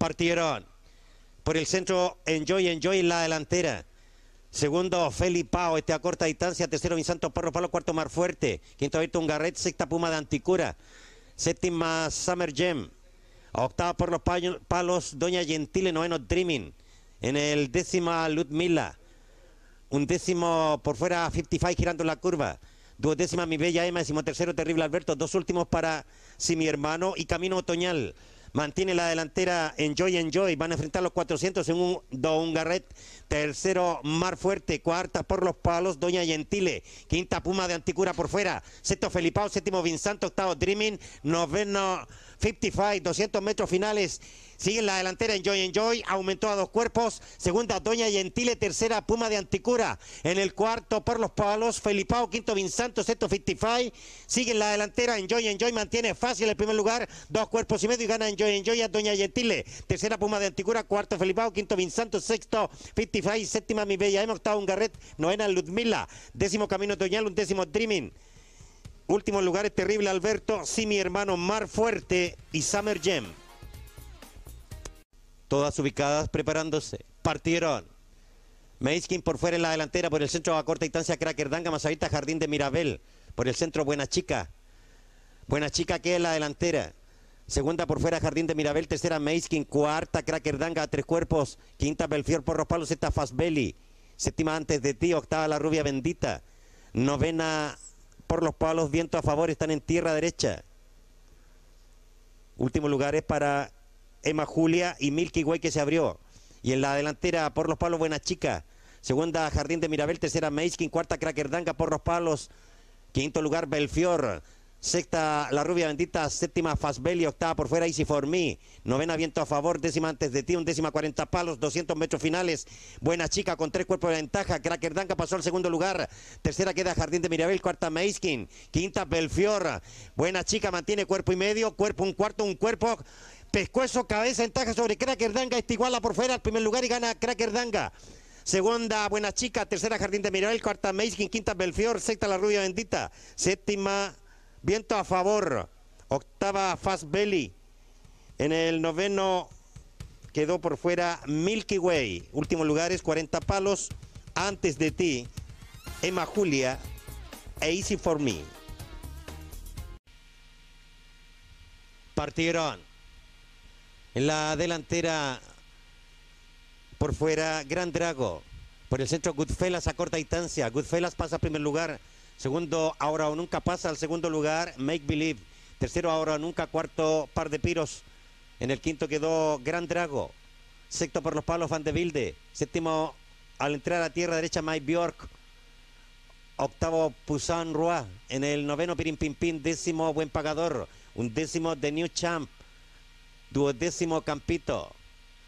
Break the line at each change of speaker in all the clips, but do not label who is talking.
Partieron. Por el centro, Enjoy, Enjoy en la delantera. Segundo, Felipao, este a corta distancia. Tercero, Vinsanto Porro Palo. Cuarto, Mar Fuerte. Quinto, un Garret. Sexta, Puma de Anticura. Séptima, Summer Gem. Octava por los palos, Doña Gentile. Noveno, Dreaming. En el décima, Ludmila. Un décimo por fuera, 55 girando la curva. Duodécima, mi bella Emma. Décimo tercero, Terrible Alberto. Dos últimos para Si mi hermano y Camino Otoñal. Mantiene la delantera Enjoy Enjoy. Van a enfrentar los 400 en un Don Garret. Tercero, Mar Fuerte. Cuarta por los palos, Doña Gentile. Quinta, Puma de Anticura por fuera. Sexto, Felipao. Séptimo, Vinsanto. Octavo, Dreaming. Noveno, 55. 200 metros finales. Sigue en la delantera Enjoy Enjoy, aumentó a dos cuerpos. Segunda Doña Gentile, tercera Puma de Anticura. En el cuarto por los palos, Felipao, quinto Vinsanto, sexto 55. Sigue en la delantera Enjoy Enjoy, mantiene fácil el primer lugar. Dos cuerpos y medio y gana Enjoy Enjoy a Doña Gentile. Tercera Puma de Anticura, cuarto Felipao, quinto Vinsanto, sexto 55, séptima Mi Bella Emma, octavo Garret, novena Ludmila. Décimo Camino Toñal, un décimo Dreaming. Último lugar es terrible Alberto, sí mi hermano Mar Fuerte y Summer Gem todas ubicadas preparándose. Partieron. Meiskin por fuera en la delantera, por el centro a corta distancia Crackerdanga, más ahorita Jardín de Mirabel, por el centro Buena Chica. Buena Chica que es la delantera. Segunda por fuera Jardín de Mirabel, tercera Meiskin, cuarta Crackerdanga, tres cuerpos, quinta Belfior por los palos, sexta Fastbelly, séptima antes de ti, octava La Rubia Bendita, novena por los palos, viento a favor, están en tierra derecha. Último lugar es para Emma Julia y Milky Way que se abrió. Y en la delantera, por los palos, Buena Chica. Segunda, Jardín de Mirabel. Tercera, Meiskin. Cuarta, Crackerdanga por los palos. Quinto lugar, Belfior. Sexta, La Rubia Bendita. Séptima, Fastbelly. Octava por fuera, Easy for Me. Novena, Viento a favor. Décima antes de ti. Un décima, 40 palos. 200 metros finales. Buena chica con tres cuerpos de ventaja. Crackerdanga pasó al segundo lugar. Tercera queda Jardín de Mirabel. Cuarta, Meiskin. Quinta, Belfior. Buena chica mantiene cuerpo y medio. Cuerpo, un cuarto, un cuerpo. Pescuezo, cabeza, ventaja sobre Crackerdanga. Este iguala por fuera al primer lugar y gana Crackerdanga. Segunda, Buena Chica. Tercera, Jardín de Mirabel. Cuarta, Meiskin. Quinta, Belfior. Sexta, La Rubia Bendita. Séptima, Viento a favor. Octava, Fast Belly. En el noveno quedó por fuera Milky Way. Último lugar es 40 palos. Antes de ti, Emma Julia Easy for Me. Partieron. En la delantera, por fuera, Gran Drago. Por el centro, Goodfellas a corta distancia. Goodfellas pasa a primer lugar. Segundo, ahora o nunca pasa al segundo lugar, Make Believe. Tercero, ahora o nunca. Cuarto, Par de Piros. En el quinto quedó Gran Drago. Sexto por los palos, Van de Vilde. Séptimo, al entrar a tierra derecha, Mike Bjork. Octavo, Pusan Roy. En el noveno, Pirin Pin Décimo, Buen Pagador. Un décimo, The New Champ duodécimo Campito.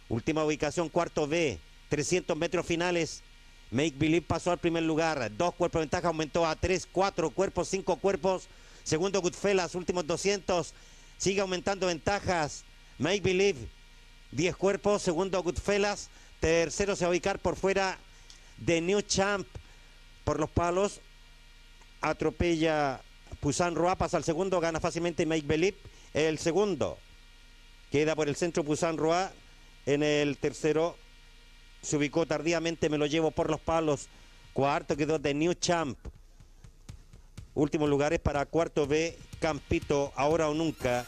Última ubicación, cuarto B, 300 metros finales. Make Believe pasó al primer lugar. Dos cuerpos de ventaja aumentó a tres, cuatro cuerpos, cinco cuerpos. Segundo Goodfellas, últimos 200. Sigue aumentando ventajas. Make Believe, 10 cuerpos. Segundo Goodfellas. Tercero se va a ubicar por fuera de New Champ. Por los palos. Atropella Pusan Roa. Pasa al segundo. Gana fácilmente Make Believe. El segundo. Queda por el centro Pusan Roa. En el tercero se ubicó tardíamente, me lo llevo por los palos. Cuarto quedó de New Champ. Últimos lugares para cuarto B, Campito, ahora o nunca.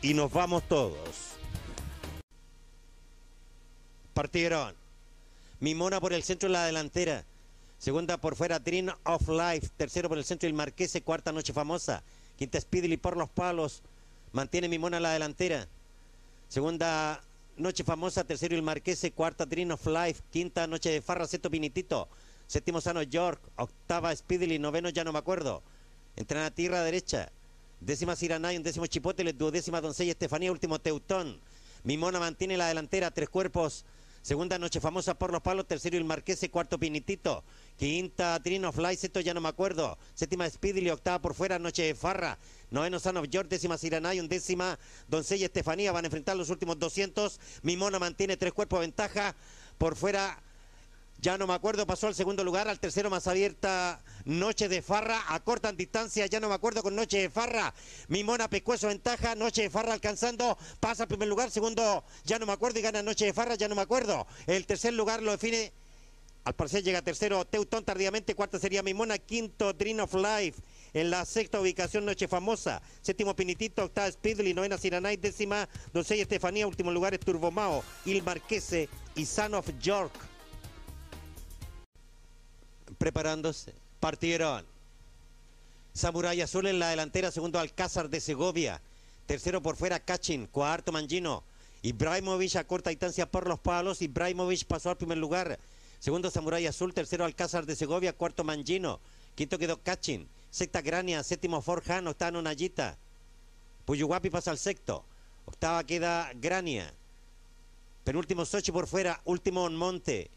Y nos vamos todos. Partieron. Mimona por el centro en la delantera. Segunda por fuera, Dream of Life. Tercero por el centro, el Marquese. Cuarta noche famosa. Quinta Speedly por los palos. Mantiene Mimona la delantera. Segunda noche famosa, tercero el Marquese, cuarta Dream of Life, quinta noche de Farra, sexto Pinitito, séptimo Sano York, octava Speedily, noveno ya no me acuerdo. Entran a tierra derecha. Décima Siranay, décimo Chipotle, duodécima Doncella Estefanía, último Teutón. Mimona mantiene la delantera, tres cuerpos. Segunda noche famosa por los palos, tercero el Marquese, cuarto Pinitito. Quinta Trino Fly, sexto ya no me acuerdo. Séptima Speedily, octava por fuera, noche farra. Noveno San of York, décima Siranay, undécima Doncella Estefanía. Van a enfrentar los últimos 200. Mimona mantiene tres cuerpos de ventaja. Por fuera Ya no me acuerdo, pasó al segundo lugar, al tercero más abierta, Noche de Farra, acortan distancia, ya no me acuerdo con Noche de Farra. Mimona Pescuezo ventaja, Noche de Farra alcanzando, pasa al primer lugar, segundo, ya no me acuerdo y gana Noche de Farra, ya no me acuerdo. El tercer lugar lo define, al parecer llega tercero Teutón tardíamente, cuarto sería Mimona, quinto Dream of Life. En la sexta ubicación, Noche Famosa. Séptimo, Pinitito. Octava, Speedly. Novena, Siranay. Décima, Doncella Estefanía. Último lugar, Turbomao. Il Marquese y Son of York preparándose. Partieron. Samurai Azul en la delantera, segundo Alcázar de Segovia, tercero por fuera Kachin, cuarto Mangino. Ibrahimovic a corta distancia por los palos, Ibrahimovic pasó al primer lugar. Segundo Samurai Azul, tercero Alcázar de Segovia, cuarto Mangino. Quinto quedó Kachin, sexta Grania, séptimo Forjan, octavo Nayita. Puyuhuapi pasa al sexto. Octava queda Grania. Penúltimo Sochi por fuera, último Monte.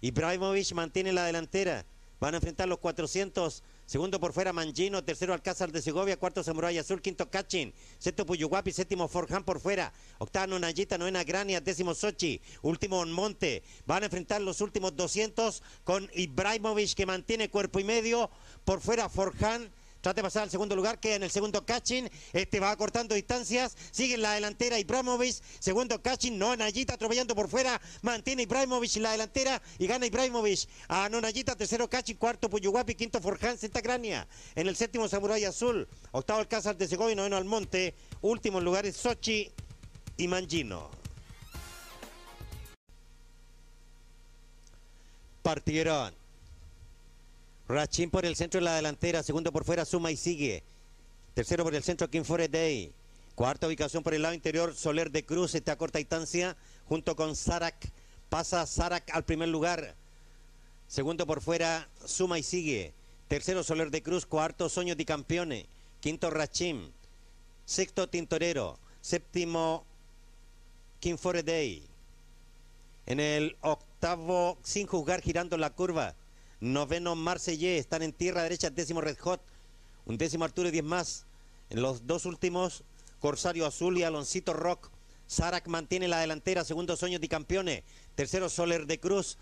Ibrahimovic mantiene la delantera. Van a enfrentar los 400. Segundo por fuera Mangino, tercero Alcázar de Segovia, cuarto Samurai Azul, quinto Cachin, sexto Puyuhuapi, séptimo Forjan por fuera, octavo Nayita, novena Grania, décimo Sochi, último Monte. Van a enfrentar los últimos 200 con Ibrahimovic que mantiene cuerpo y medio, por fuera Forjan Trata de pasar al segundo lugar, queda en el segundo Kachin. Este va acortando distancias. Sigue en la delantera Ibrahimovic. Segundo Kachin. Nonayita atropellando por fuera. Mantiene Ibrahimovic en la delantera y gana Ibrahimovic a Nonayita. Tercero Kachin. Cuarto Puyuhuapi. Quinto Forjan. Santa Crania. En el séptimo Samurai Azul. Octavo Alcázar de Segovia. Noveno Almonte. Últimos lugares Sochi y Mangino. Partieron. Rachín por el centro de la delantera, segundo por fuera, suma y sigue. Tercero por el centro, King Day. Cuarta ubicación por el lado interior, Soler de Cruz, está a corta distancia, junto con Sarak. Pasa Sarak al primer lugar. Segundo por fuera, suma y sigue. Tercero, Soler de Cruz. Cuarto, Sueños de Campeones. Quinto, Rachim. Sexto, Tintorero. Séptimo, King Day. En el octavo, sin juzgar, girando la curva. Noveno Marsellé, están en tierra derecha, décimo Red Hot, un décimo Arturo y diez más. En los dos últimos, Corsario Azul y Aloncito Rock. Sarac mantiene la delantera, segundo Sueños de Campeones, tercero Soler de Cruz,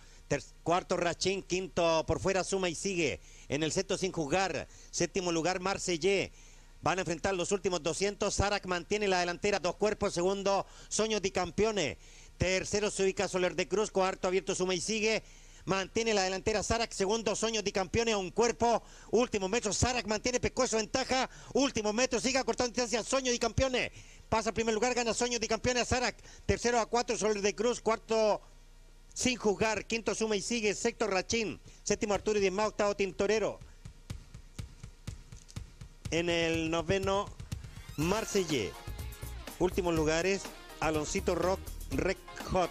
cuarto Rachín, quinto por fuera Suma y sigue. En el sexto sin jugar, séptimo lugar Marsellé. Van a enfrentar los últimos 200. Sarac mantiene la delantera, dos cuerpos, segundo Sueños de Campeones. Tercero se ubica Soler de Cruz, cuarto abierto Suma y sigue. Mantiene la delantera Sarak, segundo Sueños de Campeones a un cuerpo. Último metro, Sarak mantiene Pescuezo ventaja. Último metro, sigue cortando distancia Sueños de Campeones. Pasa a primer lugar, gana Sueños de Campeones a Sarak. Tercero a cuatro, Soler de Cruz. Cuarto, sin jugar. Quinto, Suma y sigue. Sexto, Rachín. Séptimo, Arturo y más. Octavo, Tintorero. En el noveno, Marsellé. Últimos lugares, Aloncito Rock, Rec Hot.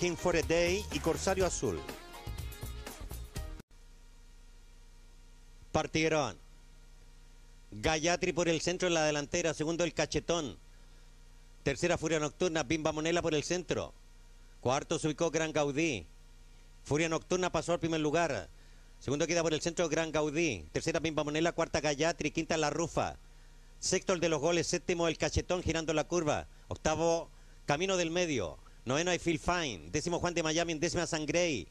King for a Day y Corsario Azul. Partieron. Gayatri por el centro en la delantera, segundo el Cachetón. Tercera Furia Nocturna, Bimba Monela por el centro. Cuarto se ubicó Gran Gaudí. Furia Nocturna pasó al primer lugar. Segundo queda por el centro Gran Gaudí. Tercera Bimba Monela, cuarta Gayatri, quinta La Rufa. Sexto el de los goles, séptimo el Cachetón girando la curva. Octavo Camino del Medio. Noveno I Feel Fine. Décimo Juan de Miami. Décima San Gray.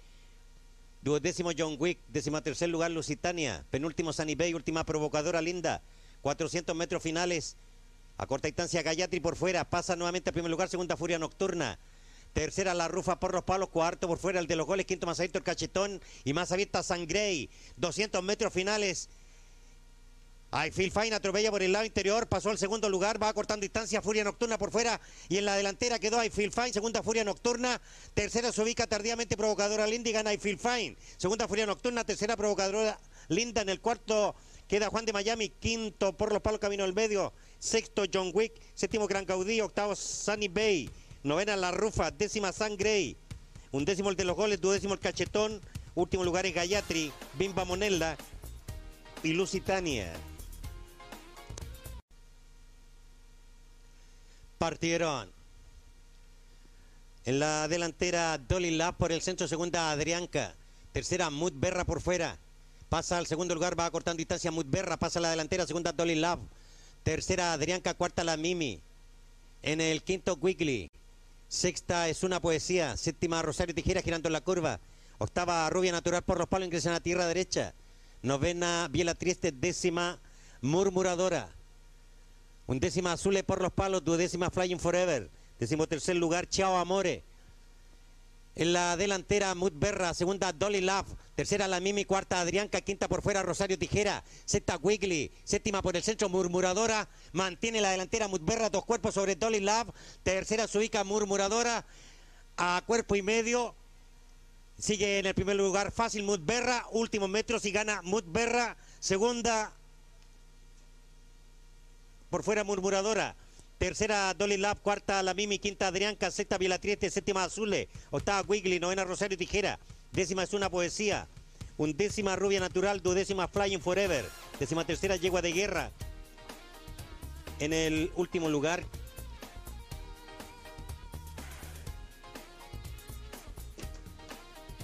Duodécimo John Wick. Décima tercer lugar Lusitania. Penúltimo Sunny Bay. Última provocadora Linda. 400 metros finales. A corta distancia Gayatri por fuera. Pasa nuevamente a primer lugar. Segunda Furia Nocturna. Tercera la rufa por los palos, cuarto por fuera el de los goles, quinto más abierto el cachetón y más abierta San Gray. 200 metros finales Phil Fine atropella por el lado interior, pasó al segundo lugar, va cortando distancia, Furia Nocturna por fuera y en la delantera quedó Phil Fine, segunda Furia Nocturna, tercera se ubica tardíamente provocadora Linda y gana Phil Fine, segunda Furia Nocturna, tercera provocadora Linda en el cuarto queda Juan de Miami, quinto por los palos camino del medio, sexto John Wick, séptimo Gran Caudí, octavo Sunny Bay, novena La Rufa, décima San Gray, undécimo el de los goles, duodécimo el Cachetón, último lugar es Gayatri, Bimba Monella y Lusitania. Partieron. En la delantera, Dolly Lab por el centro, segunda Adrianca. Tercera, Mud Berra por fuera. Pasa al segundo lugar, va cortando distancia Mud Berra, pasa a la delantera, segunda Dolly Lab. Tercera, Adrianca, cuarta la Mimi. En el quinto, Wiggly. Sexta es una poesía. Séptima Rosario Tijera girando en la curva. Octava Rubia Natural por los palos ingresan a tierra derecha. Novena Biela Trieste. Décima Murmuradora. Undécima Azule por los palos. Duodécima Flying Forever. Décimo tercer lugar Chao Amore. En la delantera, Mut Berra. Segunda, Dolly Love. Tercera, la Mimi. Cuarta, Adrianca. Quinta por fuera, Rosario Tijera. Sexta, Wiggly. Séptima por el centro, Murmuradora. Mantiene la delantera, Mut Berra. Dos cuerpos sobre Dolly Love. Tercera, se ubica Murmuradora. A cuerpo y medio. Sigue en el primer lugar Fácil Mut Berra. Últimos metros y gana Mut Berra. Segunda, por fuera, Murmuradora. Tercera, Dolly Lab. Cuarta, La Mimi. Quinta, Adrianca. Sexta, Vilatrieste. Séptima, Azule. Octava, Wiggly. Novena, Rosario Tijera. Décima es una poesía. Undécima, Rubia Natural. Duodécima, Flying Forever. Décima tercera, Yegua de Guerra. En el último lugar,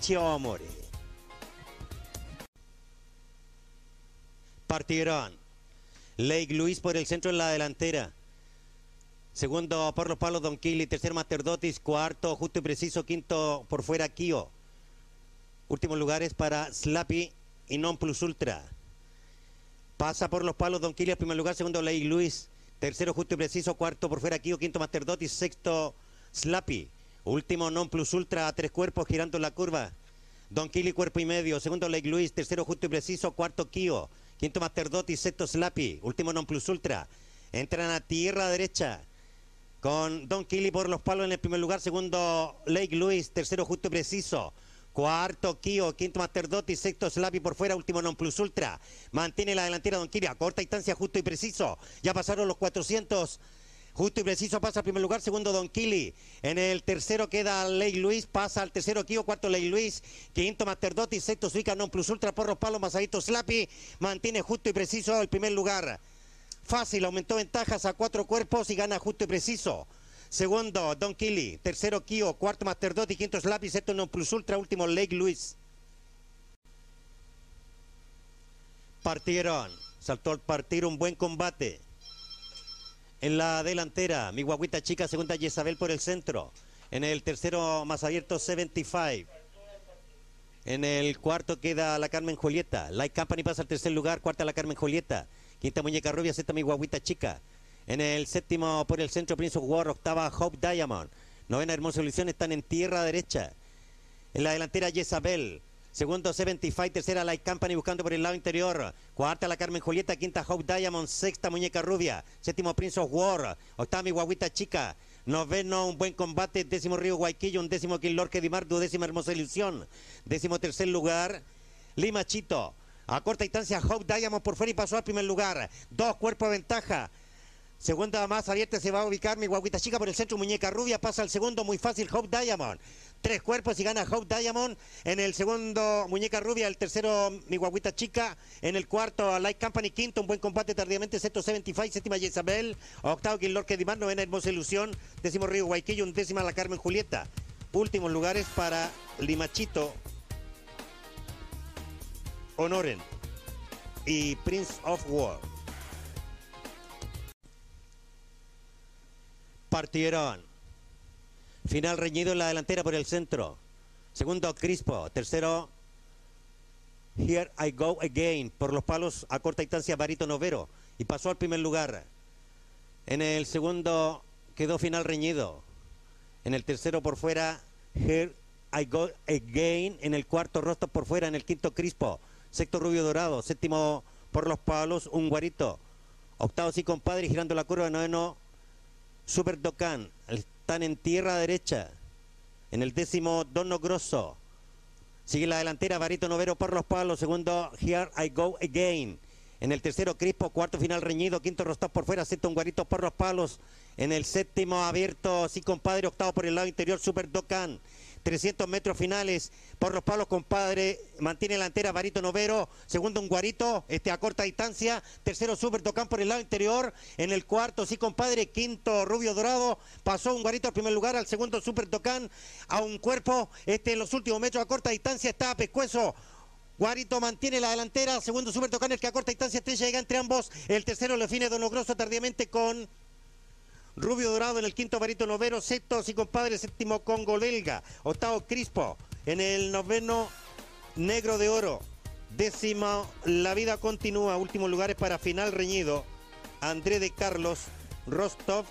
Chio Amore. Partieron. Lake Luis por el centro en la delantera. Segundo por los palos Don Kili. Tercer Master Dotis. Cuarto justo y preciso. Quinto por fuera Kio. Últimos lugares para Slappy y Non Plus Ultra. Pasa por los palos Don Kili primer lugar. Segundo Lake Luis. Tercero justo y preciso. Cuarto por fuera Kio. Quinto Master Dotis. Sexto Slappy. Último Non Plus Ultra a tres cuerpos girando la curva. Don Kili cuerpo y medio. Segundo Lake Luis. Tercero justo y preciso. Cuarto Kio. Quinto Master Dotis. Sexto Slappy. Último Non Plus Ultra. Entran a tierra derecha con Don Kili por los palos en el primer lugar, segundo Lake Luis, tercero justo y preciso, cuarto Kio, quinto Master Dotti, sexto Slappy por fuera, último Non Plus Ultra, mantiene la delantera Don Kili a corta distancia, justo y preciso, ya pasaron los 400, justo y preciso pasa al primer lugar, segundo Don Kili, en el tercero queda Lake Luis, pasa al tercero Kio, cuarto Lake Luis, quinto Master Dotti, sexto Suica Non Plus Ultra por los palos, masadito Slappy, mantiene justo y preciso el primer lugar. Fácil, aumentó ventajas a cuatro cuerpos y gana justo y preciso. Segundo, Don Kili. Tercero, Kio. Cuarto, Master Dot y quinto, Slappy. Sexto, Non Plus Ultra. Último, Lake Luis. Partieron. Saltó al partir un buen combate. En la delantera, mi guaguita chica, segunda, Isabel por el centro. En el tercero, más abierto, 75. En el cuarto queda la Carmen Julieta. Light Company pasa al tercer lugar. Cuarta, la Carmen Julieta. Quinta muñeca rubia, sexta mi guaguita chica. En el séptimo por el centro Prince of War, octava Hope Diamond. Novena Hermosa Ilusión están en tierra derecha. En la delantera Jezabel. Segundo 75, tercera Light Company buscando por el lado interior. Cuarta la Carmen Julieta, quinta Hope Diamond, sexta Muñeca Rubia. Séptimo Prince of War, octava mi guaguita chica. Noveno, un buen combate. Décimo Río Guayquillo, un décimo Quilorque Dimar, duodécima Hermosa Ilusión. Décimo tercer lugar, Lima Chito. A corta distancia, Hope Diamond por fuera y pasó al primer lugar. Dos cuerpos de ventaja. Segunda más abierta se va a ubicar mi guaguita chica por el centro, muñeca rubia. Pasa al segundo, muy fácil, Hope Diamond. Tres cuerpos y gana Hope Diamond. En el segundo, muñeca rubia. El tercero, mi guaguita chica. En el cuarto, Light Company. Quinto, un buen combate tardíamente. Sexto, 75. Séptima, Jezabel. Octavo, Quilorque Dimar. Novena, Hermosa Ilusión. Décimo, Río Guayquillo. Un décima, la Carmen Julieta. Últimos lugares para Limachito, Honoren y Prince of War. Partieron. Final reñido en la delantera por el centro. Segundo, Crispo. Tercero, Here I Go Again. Por los palos a corta distancia, Barito Novero. Y pasó al primer lugar. En el segundo quedó final reñido. En el tercero por fuera, Here I Go Again. En el cuarto, Rostov por fuera. En el quinto, Crispo. Sexto, Rubio Dorado. Séptimo, por los palos, un guarito. Octavo, sí, compadre, girando la curva. Noveno, Super Docan. Están en tierra derecha. En el décimo, Dono Grosso. Sigue la delantera, Barito Novero por los palos. Segundo, Here I Go Again. En el tercero, Crispo. Cuarto, final reñido. Quinto, Rostov por fuera. Sexto, un guarito por los palos. En el séptimo, abierto, sí, compadre. Octavo por el lado interior, Super Docan. 300 metros finales por los palos, compadre. Mantiene la delantera Barito Novero. Segundo, un Guarito, este a corta distancia. Tercero, Super Tocán por el lado interior. En el cuarto, sí, compadre. Quinto, Rubio Dorado. Pasó un Guarito al primer lugar. Al segundo, Super Tocán. A un cuerpo. Este en los últimos metros a corta distancia está Pescuezo. Guarito mantiene la delantera. Segundo, Super Tocán, el que a corta distancia estrella llega entre ambos. El tercero, lo define Donogroso tardíamente con Rubio Dorado en el quinto varito noveno, sexto y compadre, séptimo Congo belga, octavo Crispo en el noveno Negro de Oro, décimo La Vida Continúa, últimos lugares para final reñido, André de Carlos, Rostov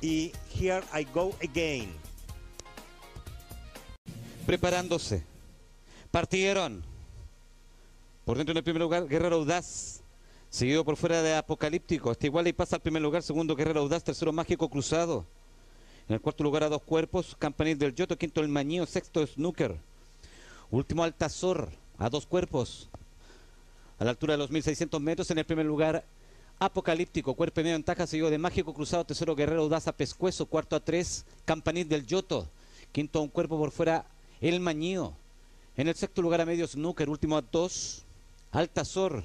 y Here I Go Again.
Preparándose. Partieron. Por dentro en el primer lugar, Guerrero Audaz. Seguido por fuera de Apocalíptico. Este igual y pasa al primer lugar. Segundo, Guerrero Audaz. Tercero, Mágico Cruzado. En el cuarto lugar a dos cuerpos, Campanil del Yoto. Quinto, El Mañío. Sexto, Snooker. Último, Altazor. A dos cuerpos. A la altura de los 1600 metros. En el primer lugar, Apocalíptico. Cuerpo y medio en taja. Seguido de Mágico Cruzado. Tercero, Guerrero Audaz a Pescuezo. Cuarto a tres, Campanil del Yoto. Quinto, un cuerpo por fuera, El Mañío. En el sexto lugar a medio Snooker, último a dos, Altazor.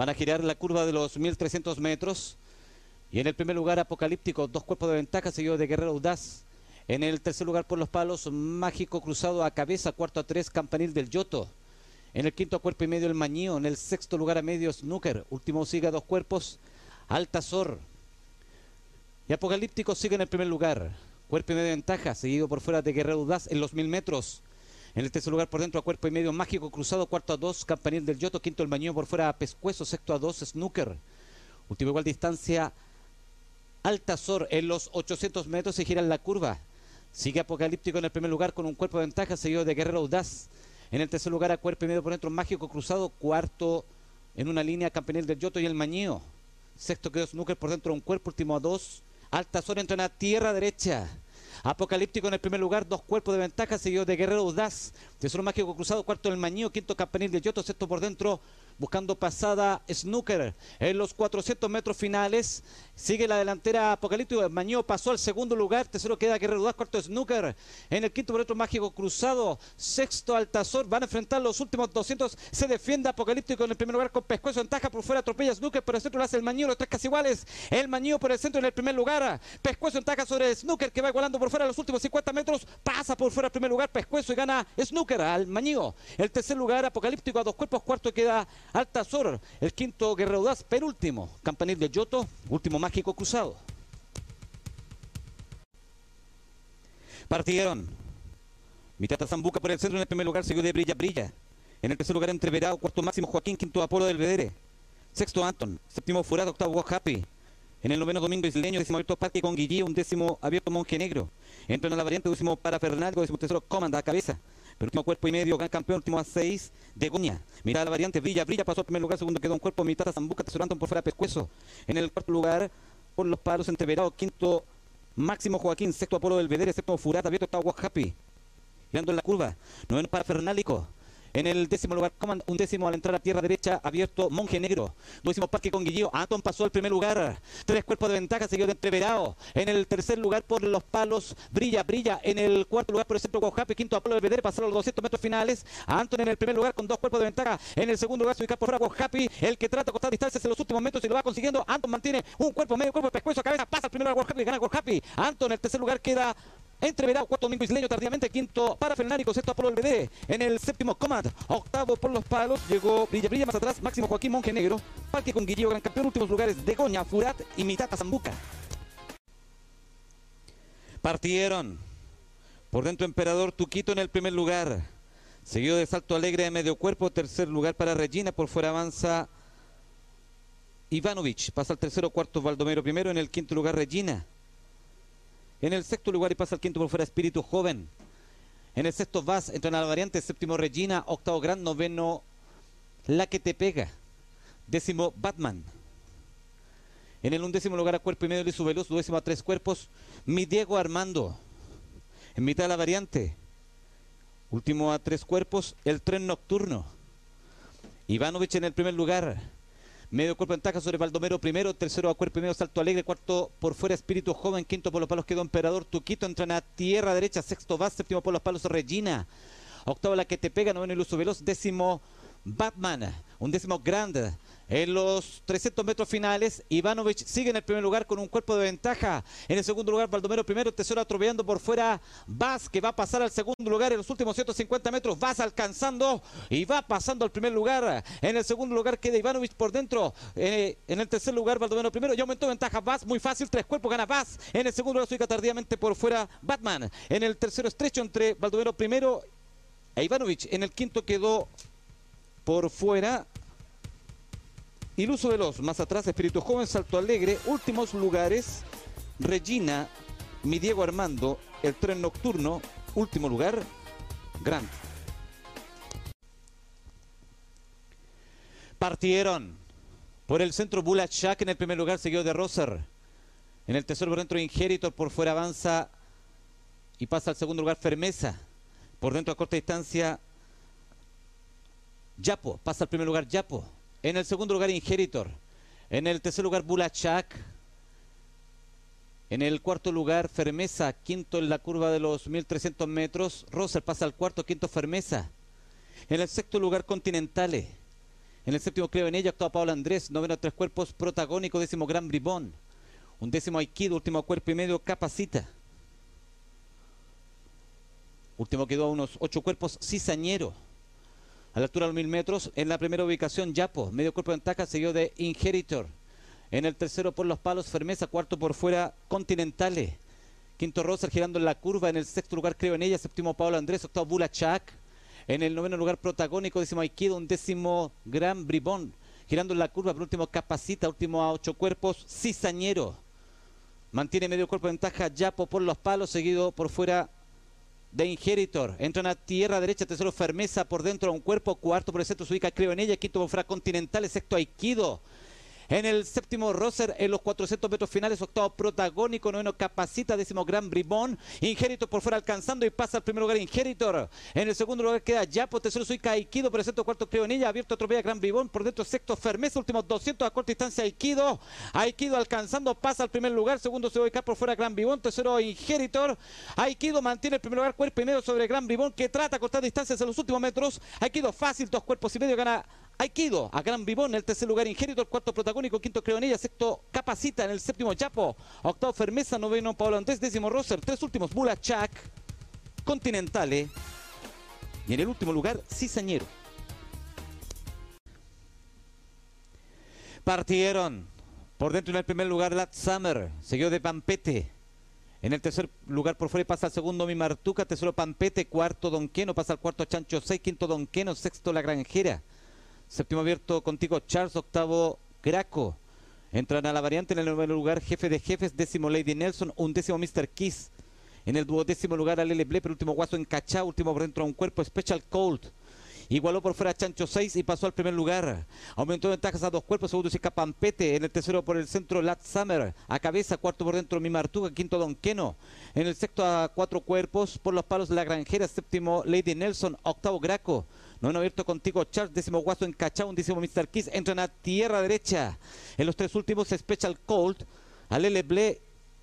Van a girar la curva de los 1300 metros. Y en el primer lugar Apocalíptico, dos cuerpos de ventaja, seguido de Guerrero Audaz. En el tercer lugar por los palos, Mágico Cruzado a cabeza, cuarto a tres, Campanil del Yoto. En el quinto cuerpo y medio el Mañío, en el sexto lugar a medio Snooker, último sigue a dos cuerpos, Altazor. Y Apocalíptico sigue en el primer lugar, cuerpo y medio de ventaja, seguido por fuera de Guerrero Audaz en los mil metros. En el tercer lugar por dentro a cuerpo y medio Mágico Cruzado, cuarto a dos Campanil del Yoto, quinto el Mañón por fuera Pescuezo, sexto a dos Snooker. Última igual distancia Altazor en los 800 metros se gira en la curva. Sigue Apocalíptico en el primer lugar con un cuerpo de ventaja seguido de Guerrero Audaz. En el tercer lugar a cuerpo y medio por dentro Mágico Cruzado, cuarto en una línea Campanil del Yoto y el Mañío. Sexto quedó Snooker por dentro un cuerpo, último a dos. Altazor entra en la tierra derecha. Apocalíptico en el primer lugar, dos cuerpos de ventaja, seguido de Guerrero Audaz, Tesoro Mágico Cruzado, cuarto el Mañío, quinto Campanil de Yoto, sexto por dentro, buscando pasada Snooker. En los 400 metros finales, sigue la delantera Apocalíptico, el Mañío pasó al segundo lugar, tercero queda Guerrero Audaz, cuarto Snooker. En el quinto dentro Mágico Cruzado, sexto Altazor, van a enfrentar los últimos 200, se defiende Apocalíptico en el primer lugar con Pescuezo en taja, por fuera atropella Snooker, por el centro lo hace el Mañío, los tres casi iguales, el Mañío por el centro en el primer lugar, Pescuezo en taja sobre Snooker que va igualando por fuera los últimos 50 metros, pasa por fuera el primer lugar Pescuezo y gana Snooker al Mañío. El tercer lugar Apocalíptico a dos cuerpos, cuarto queda Altazor, el quinto Guerrero Audaz, penúltimo Campanil de Yoto, último Mágico Cruzado. Partieron. Mitata Zambuca por el centro en el primer lugar, seguido de Brilla Brilla. En el tercer lugar Entreverado, cuarto máximo Joaquín, quinto Apolo del Vedere. Sexto Anton, séptimo Furado, octavo Happy. En el noveno Domingo Isleño, décimo abierto Parque con Guillí, un décimo abierto Monje Negro. Entra en la variante, décimo para Fernando, décimo tercero Comanda a cabeza. Último cuerpo y medio, gran campeón, último a seis de Goña. Mira la variante, brilla, brilla, pasó al primer lugar, segundo quedó un cuerpo, mitad a Zambuca, tercero por fuera Pescuezo. En el cuarto lugar, por los palos entreverados, quinto Máximo Joaquín, sexto Apolo del Vedere, séptimo Furata, abierto Walk Happy. Mirando en la curva, noveno para Fernálico. En el décimo lugar, un décimo al entrar a tierra derecha, abierto Monje Negro. Décimo Parque con Guillío. Anton pasó al primer lugar. Tres cuerpos de ventaja, seguido de Entreverado. En el tercer lugar, por los palos, Brilla, Brilla. En el cuarto lugar, por el centro, Guajape. Quinto, Apolo del Vedere. Pasaron los 200 metros finales. Anton en el primer lugar con dos cuerpos de ventaja. En el segundo lugar, se ubica por fuera. El que trata de cortar distancias en los últimos metros y lo va consiguiendo. Anton mantiene un cuerpo, medio cuerpo, pescuezo a cabeza. Pasa al primer lugar, Guajape. Gana Guajape. Anton en el tercer lugar queda Entreverado, cuarto Domingo Isleño tardíamente, quinto para Fernárico, sexto Apolo BD. En el séptimo Comand, octavo por los palos, llegó Brilla Brilla más atrás, Máximo Joaquín Monje Negro, Parque con Guillío, gran campeón, últimos lugares de Goña, Furat y Mitata Zambuca. Partieron. Por dentro Emperador Tuquito en el primer lugar. Seguido de Salto Alegre de medio cuerpo, tercer lugar para Regina, por fuera avanza Ivanovic, pasa al tercero, cuarto Baldomero primero, en el quinto lugar Regina. En el sexto lugar y pasa al quinto por fuera Espíritu Joven. En el sexto Vaz, entra en la variante, séptimo Regina, octavo Gran, noveno La que te pega. Décimo Batman. En el undécimo lugar a cuerpo y medio Luis Veloz, duodécimo a tres cuerpos, mi Diego Armando. En mitad de la variante. Último a tres cuerpos, el tren nocturno. Ivanovic en el primer lugar. Medio cuerpo en taja sobre Baldomero primero, tercero a cuerpo y medio Salto Alegre, cuarto por fuera Espíritu Joven, quinto por los palos quedó Emperador Tuquito, entran a tierra derecha, sexto va, séptimo por los palos Regina, octavo la que te pega, noveno Iluso Veloz, décimo Batman. Un décimo Grand. En los 300 metros finales, Ivanovic sigue en el primer lugar con un cuerpo de ventaja. En el segundo lugar, Baldomero primero, tercero atropellando por fuera Vaz, que va a pasar al segundo lugar en los últimos 150 metros. Vaz alcanzando y va pasando al primer lugar. En el segundo lugar queda Ivanovic por dentro. Eh, en el tercer lugar, Baldomero primero. Ya aumentó ventaja Vaz, muy fácil, tres cuerpos gana Vaz. En el segundo lugar, se tardíamente por fuera Batman. En el tercero estrecho entre Baldomero primero e Ivanovic. En el quinto quedó por fuera Iluso Veloz, más atrás Espíritu Joven, Salto Alegre, últimos lugares, Regina, Mi Diego Armando, El Tren Nocturno, último lugar, Grant. Partieron por el centro Bulachak en el primer lugar, seguido de Roser. En el tercer por dentro Ingeritor, por fuera avanza y pasa al segundo lugar Fermeza. Por dentro a corta distancia Yapo, pasa al primer lugar Yapo. En el segundo lugar, Ingeritor. En el tercer lugar, Bulachak. En el cuarto lugar, Fermeza. Quinto en la curva de los 1300 metros. Roser pasa al cuarto, quinto Fermeza. En el sexto lugar, Continentale. En el séptimo, creo en ella, octavo Pablo Andrés. Noveno, tres cuerpos, protagónico. Décimo, Gran Bribón. Un décimo, Aikido. Último cuerpo y medio, Capacita. Último quedó a unos ocho cuerpos, Cizañero a la altura de los mil metros. En la primera ubicación, Yapo, medio cuerpo de ventaja, seguido de Ingeritor. En el tercero, por los palos, Fermeza. Cuarto por fuera, Continentale. Quinto, Roser girando en la curva. En el sexto lugar, creo en ella. Séptimo, Pablo Andrés. Octavo, Bulachak. En el noveno lugar, protagónico. Décimo, Aikido. Un décimo, Gran Bribón. Girando en la curva. Por último, Capacita. Último a ocho cuerpos, Cizañero. Mantiene medio cuerpo de ventaja, Yapo por los palos. Seguido por fuera, de Ingeritor. Entran a tierra derecha, tercero Fermeza por dentro, un cuerpo, cuarto por el centro se ubica Creo en ella, quinto fuera Continental, sexto Aikido. En el séptimo Roser, en los 400 metros finales, octavo protagónico, noveno Capacita, décimo Gran Bribón. Ingeritor por fuera alcanzando y pasa al primer lugar Ingeritor. En el segundo lugar queda Yapo, tercero Suica Aikido, por el centro cuarto creo en ella, abierto atropella Gran Bribón, por dentro sexto Fermeza, últimos 200 a corta distancia Aikido. Aikido alcanzando, pasa al primer lugar, segundo se ubica por fuera Gran Bribón, tercero Ingeritor. Aikido mantiene el primer lugar, cuerpo y medio sobre Gran Bribón, que trata a cortar distancias en los últimos metros. Aikido fácil, dos cuerpos y medio, gana Aikido, a Gran Vivón, el tercer lugar Ingérito, el cuarto protagónico, quinto Creonella, sexto Capacita, en el séptimo Chapo, octavo Fermeza, noveno Pablo Andrés, décimo Roser, tres últimos Bula Chac, Continentale y en el último lugar Cizañero. Partieron por dentro en el primer lugar Lat Summer, seguido de Pampete. En el tercer lugar por fuera pasa al segundo Mi Martuca, tercero Pampete, cuarto Donqueno, pasa al cuarto Chancho 6, quinto Donqueno, sexto La Granjera. Séptimo abierto contigo Charles, octavo Graco. Entran a la variante en el noveno lugar Jefe de Jefes, décimo Lady Nelson, un décimo Mr. Kiss. En el duodécimo lugar Alele Ble, último Guaso en Cachá, último por dentro a un cuerpo Special Cold. Igualó por fuera Chancho 6 y pasó al primer lugar. Aumentó ventajas a dos cuerpos, segundo Sica Pampete. En el tercero por el centro Lat Summer. A cabeza, cuarto por dentro Mi Martuga, quinto Don Keno. En el sexto a cuatro cuerpos por los palos la granjera, séptimo Lady Nelson, octavo Graco. Noveno abierto contigo Charles, décimo Guaso en Cachao, décimo Mr. Kiss. Entran a tierra derecha. En los tres últimos Special Cold. Alele Ble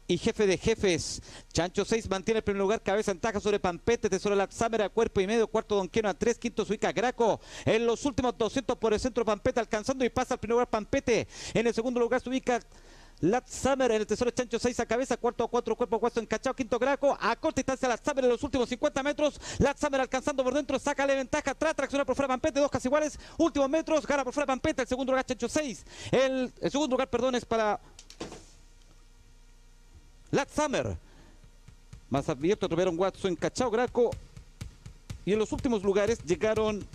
y jefe de jefes. Chancho 6 mantiene el primer lugar, cabeza en taja sobre Pampete, tesoro Laxamer a cuerpo y medio, cuarto Donqueno a tres, quinto Suica Graco. En los últimos 200 por el centro Pampete alcanzando y pasa al primer lugar Pampete. En el segundo lugar se ubica Lat Summer en el tesoro Chancho 6 a cabeza, cuarto a cuatro, cuerpo a encachado, quinto Graco, a corta distancia Lat Summer en los últimos 50 metros, Lat Summer alcanzando por dentro, sácale ventaja, atrás, tracciona por fuera Pampete, dos casi iguales, últimos metros, gana por fuera Pampete, el segundo lugar Chancho 6, el, segundo lugar, perdón, es para Lat Summer, más abierto, atropellaron Watson, Cachao, Graco, y en los últimos lugares llegaron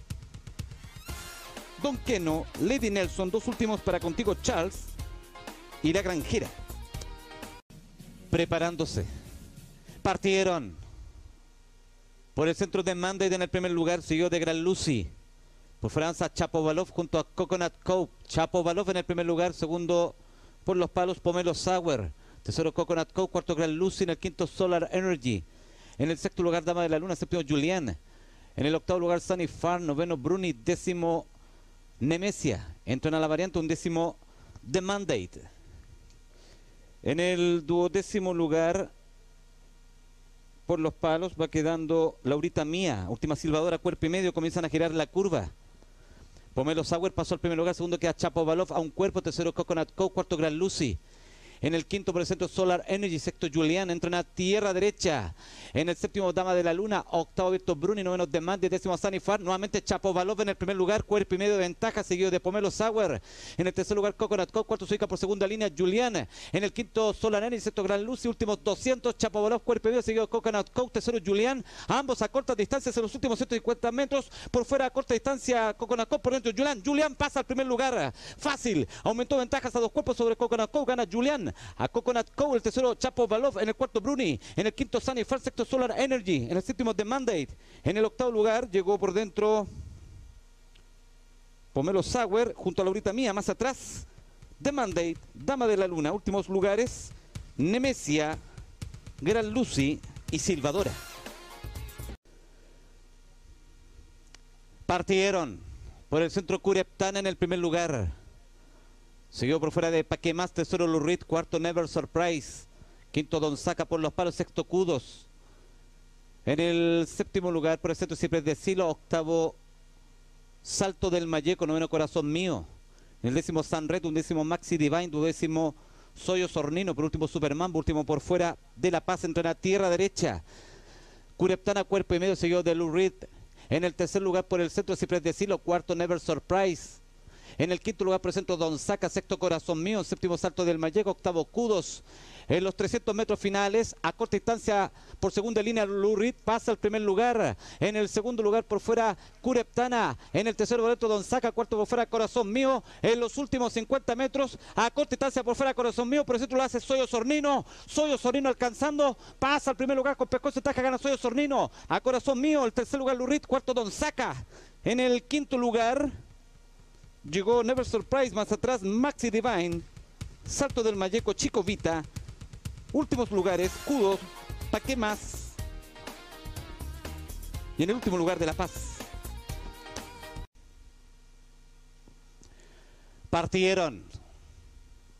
Don Keno, Lady Nelson, dos últimos para contigo Charles, y la granjera. Preparándose. Partieron. Por el centro de Mandate en el primer lugar siguió de Gran Lucy. Por Francia, Chapovalov junto a Coconut Cove. Chapovalov en el primer lugar, segundo por los palos Pomelo Sauer. Tercero Coconut Cove, cuarto Gran Lucy en el quinto Solar Energy. En el sexto lugar Dama de la Luna, séptimo Julián. En el octavo lugar Sunny Farm, noveno Bruni, décimo Nemesia. Entran a la variante un décimo The Mandate. En el duodécimo lugar, por los palos, va quedando Laurita Mía, última silbadora, cuerpo y medio, comienzan a girar la curva. Pomelo Sauer pasó al primer lugar, segundo queda Chapo Balov a un cuerpo, tercero Coconut Co, cuarto Gran Lucy. En el quinto por el centro Solar Energy, sexto Julián, entra en la tierra derecha. En el séptimo Dama de la Luna, octavo Víctor Bruni, noveno Demande, décimo Sanifar. Nuevamente Chapo Balov en el primer lugar, cuerpo y medio de ventaja, seguido de Pomelo Sauer. En el tercer lugar Coconut Co, cuarto Suica por segunda línea Julián. En el quinto Solar Energy, sexto Gran Lucy, últimos 200 Chapo Balov, cuerpo y medio, seguido Coconut Co, tercero Julián. Ambos a cortas distancias en los últimos 150 metros. Por fuera a corta distancia Coconut Co, por dentro Julián. Julián pasa al primer lugar. Fácil. Aumentó ventajas a dos cuerpos sobre Coconut Co, gana Julián a Coconut Co, el tercero Chapo Balov, en el cuarto Bruni, en el quinto Sunny Far, sexto Solar Energy, en el séptimo The Mandate, en el octavo lugar llegó por dentro Pomelo Sauer, junto a Laurita Mía, más atrás, The Mandate, Dama de la Luna, últimos lugares, Nemesia, Gran Lucy y Silvadora. Partieron por el centro Cureptana en el primer lugar. Seguido por fuera de Paquemás, tercero Lurid, cuarto Never Surprise, quinto Don Saca por los palos, sexto Kudos. En el séptimo lugar por el centro Ciprés de Silo, octavo Salto del Mayeco, noveno Corazón Mío. En el décimo San Red, undécimo Maxi Divine, duodécimo Soyo Sornino, por último Superman, por último por fuera de La Paz, entra en la tierra derecha. Cureptana, cuerpo y medio, seguido de Lurid. En el tercer lugar por el centro Ciprés de Silo, cuarto Never Surprise. En el quinto lugar presento Don Saca, sexto Corazón Mío, séptimo Salto del Mayeco, octavo Kudos. En los 300 metros finales, a corta distancia por segunda línea, Lurid pasa al primer lugar. En el segundo lugar por fuera, Cureptana. En el tercer boleto, Don Saca, cuarto por fuera, Corazón Mío. En los últimos 50 metros, a corta distancia por fuera, Corazón Mío. Por el centro lo hace Soyo Sornino. Soyo Sornino alcanzando, pasa al primer lugar con pescozo taja, gana Soyo Sornino. A Corazón Mío, el tercer lugar, Lurid, cuarto Don Saca. En el quinto lugar, Llegó Never Surprise, más atrás Maxi Divine, Salto del Mayeco, Chico Vita, últimos lugares, Kudos, ¿pa' qué más? Y en el último lugar de La Paz. Partieron.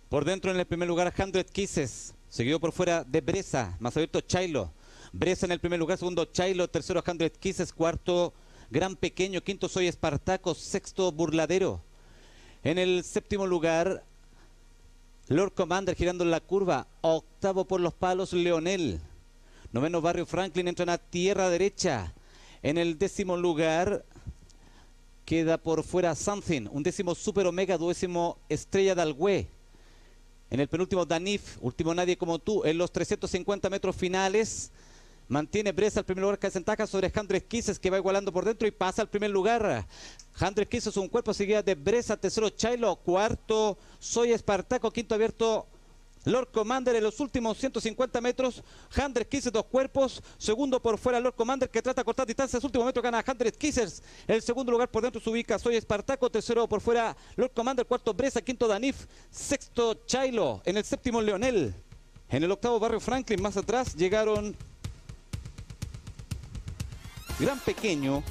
Por dentro en el primer lugar, 100 Kisses, seguido por fuera de Bresa, más abierto Chailo. Bresa en el primer lugar, segundo Chailo, tercero 100 Kisses, cuarto Gran Pequeño, quinto Soy Espartaco, sexto Burladero. En el séptimo lugar, Lord Commander girando en la curva. Octavo por los palos, Leonel. Noveno Barrio Franklin entra en la tierra derecha. En el décimo lugar queda por fuera Something. Un décimo Super Omega, duodécimo Estrella Dalgüe. En el penúltimo Danif, último Nadie como tú. En los 350 metros finales mantiene Bresa el primer lugar que ventaja sobre Handres Kisses que va igualando por dentro y pasa al primer lugar. Handres Kisses un cuerpo seguida de Bresa, tercero Chailo, cuarto Soy Espartaco, quinto abierto Lord Commander en los últimos 150 metros. Handres Kisses, dos cuerpos. Segundo por fuera Lord Commander que trata de cortar distancias. Último metro gana Handres Kisses. El segundo lugar por dentro se ubica Soy Espartaco. Tercero por fuera Lord Commander. Cuarto Bresa. Quinto Danif. Sexto Chailo. En el séptimo Leonel. En el octavo Barrio Franklin. Más atrás llegaron Gran Pequeño.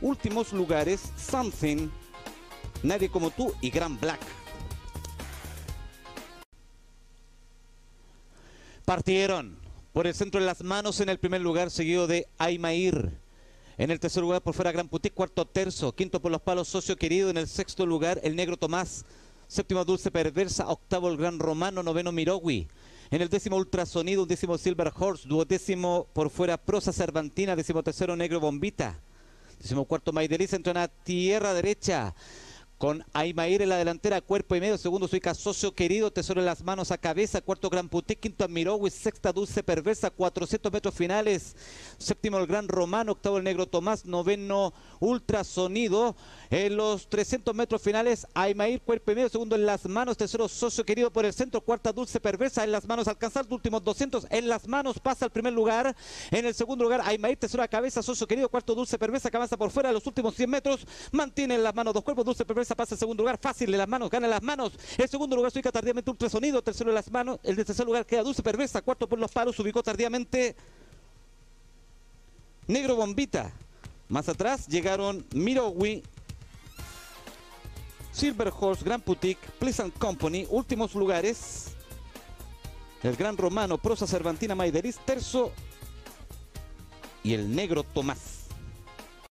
Últimos lugares Something. Nadie como tú y Gran Black. Partieron por el centro de las manos en el primer lugar, seguido de Aymair. En el tercer lugar por fuera Gran Putic, cuarto Terzo, quinto por los palos Socio Querido, en el sexto lugar el Negro Tomás, séptimo Dulce Perversa, octavo el Gran Romano, noveno Mirogui. En el décimo Ultrasonido, un décimo Silver Horse, duodécimo por fuera Prosa Cervantina, décimo tercero Negro Bombita, décimo cuarto Maideliza, entra en la tierra derecha con Aymair en la delantera, cuerpo y medio, segundo Suica Socio Querido, tesoro en las manos a cabeza, cuarto Gran Puté, quinto Admirogui, sexta Dulce Perversa, 400 metros finales, séptimo el Gran Romano, octavo el Negro Tomás, noveno Ultrasonido, en los 300 metros finales, Aymair, cuerpo y medio, segundo en las manos, tercero Socio Querido por el centro, cuarta Dulce Perversa, en las manos alcanzar los últimos 200, en las manos pasa al primer lugar, en el segundo lugar Aymair, tesoro a cabeza, Socio Querido, cuarto Dulce Perversa, que avanza por fuera, los últimos 100 metros, mantiene en las manos dos cuerpos, Dulce Perversa pasa el segundo lugar, fácil de las manos, gana las manos. El segundo lugar se ubica tardíamente ultrasonido, tercero de las manos. El de tercer lugar queda Dulce Perversa, cuarto por los palos, se ubicó tardíamente Negro Bombita. Más atrás llegaron Mirowi, Silver Horse, Grand Boutique, Pleasant Company, últimos lugares. El Gran Romano, Prosa Cervantina Maideris, terzo y el Negro Tomás.